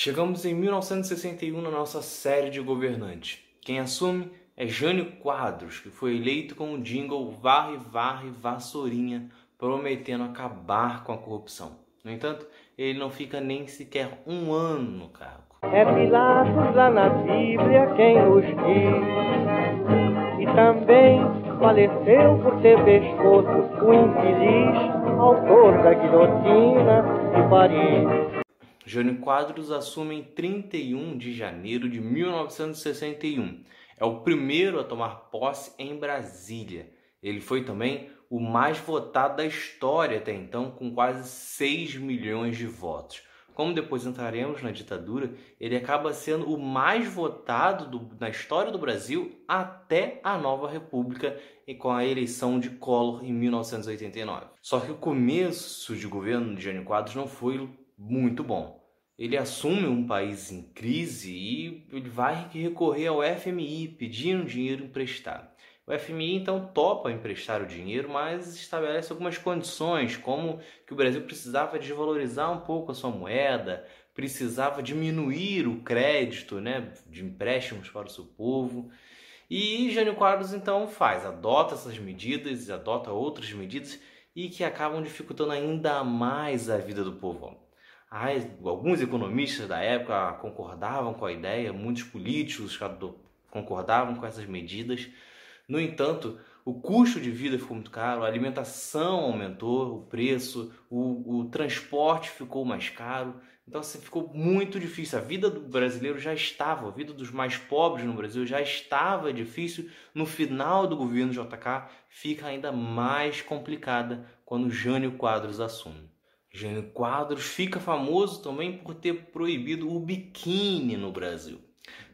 Chegamos em 1961 na nossa série de governantes. Quem assume é Jânio Quadros, que foi eleito com o jingle Varre, Varre, Vassourinha, prometendo acabar com a corrupção. No entanto, ele não fica nem sequer um ano no cargo. É Pilatos lá na Bíblia quem nos diz, e também faleceu por ter pescoço o infeliz autor da guilhotina de Paris. Jânio Quadros assume em 31 de janeiro de 1961. É o primeiro a tomar posse em Brasília. Ele foi também o mais votado da história até então, com quase 6 milhões de votos. Como depois entraremos na ditadura, ele acaba sendo o mais votado do, na história do Brasil até a nova república e com a eleição de Collor em 1989. Só que o começo de governo de Jânio Quadros não foi muito bom. Ele assume um país em crise e ele vai recorrer ao FMI pedindo dinheiro emprestado. O FMI então topa emprestar o dinheiro, mas estabelece algumas condições, como que o Brasil precisava desvalorizar um pouco a sua moeda, precisava diminuir o crédito né, de empréstimos para o seu povo. E Jânio Quadros então faz, adota essas medidas, adota outras medidas e que acabam dificultando ainda mais a vida do alguns economistas da época concordavam com a ideia, muitos políticos concordavam com essas medidas, no entanto, o custo de vida ficou muito caro, a alimentação aumentou o preço, o, o transporte ficou mais caro. Então assim, ficou muito difícil. A vida do brasileiro já estava, a vida dos mais pobres no Brasil já estava difícil. No final do governo JK fica ainda mais complicada quando Jânio Quadros assume. Jânio Quadros fica famoso também por ter proibido o biquíni no Brasil.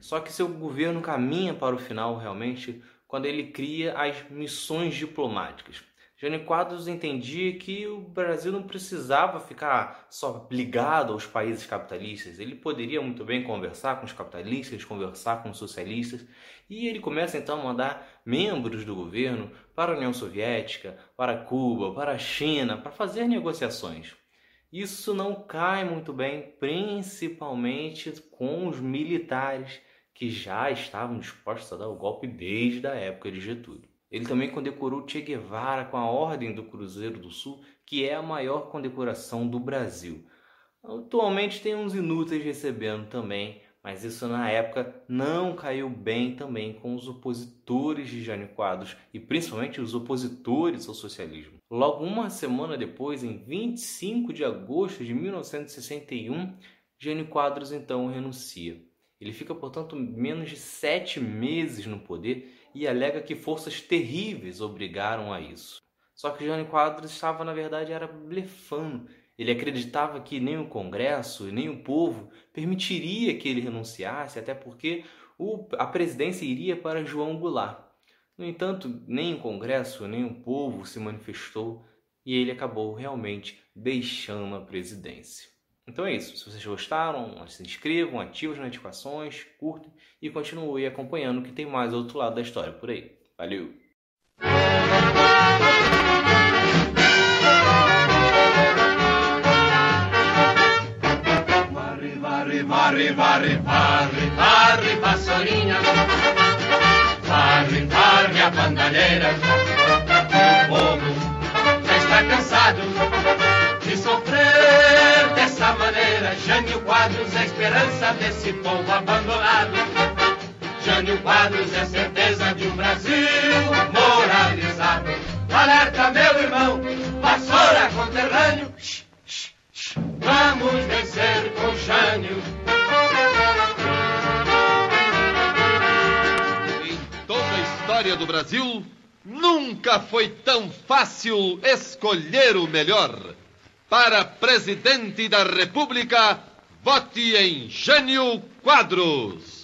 Só que seu governo caminha para o final realmente quando ele cria as missões diplomáticas. Jânio Quadros entendia que o Brasil não precisava ficar só ligado aos países capitalistas. Ele poderia muito bem conversar com os capitalistas, conversar com os socialistas. E ele começa então a mandar membros do governo para a União Soviética, para Cuba, para a China, para fazer negociações. Isso não cai muito bem, principalmente com os militares que já estavam dispostos a dar o golpe desde a época de Getúlio. Ele também condecorou Che Guevara com a Ordem do Cruzeiro do Sul, que é a maior condecoração do Brasil. Atualmente tem uns inúteis recebendo também, mas isso na época não caiu bem também com os opositores de Jânio Quadros e principalmente os opositores ao socialismo. Logo uma semana depois, em 25 de agosto de 1961, Jânio Quadros então renuncia. Ele fica, portanto, menos de sete meses no poder e alega que forças terríveis obrigaram a isso. Só que Jânio Quadros estava, na verdade, era blefando. Ele acreditava que nem o Congresso nem o povo permitiria que ele renunciasse, até porque o, a presidência iria para João Goulart. No entanto, nem o Congresso nem o povo se manifestou e ele acabou realmente deixando a presidência. Então é isso. Se vocês gostaram, se inscrevam, ativem as notificações, curtem e continuem acompanhando que tem mais outro lado da história por aí. Valeu! Varre, varre, varre, varre, vassourinha. Varre, varre a bandalheira. O povo já está cansado de sofrer dessa maneira. Jânio Quadros é a esperança desse povo abandonado. Jânio Quadros é certeza de um Brasil moralizado. Alerta, meu irmão, vassoura conterrâneo. Vamos vencer com Jânio. História do Brasil, nunca foi tão fácil escolher o melhor. Para presidente da República, vote em Jânio Quadros.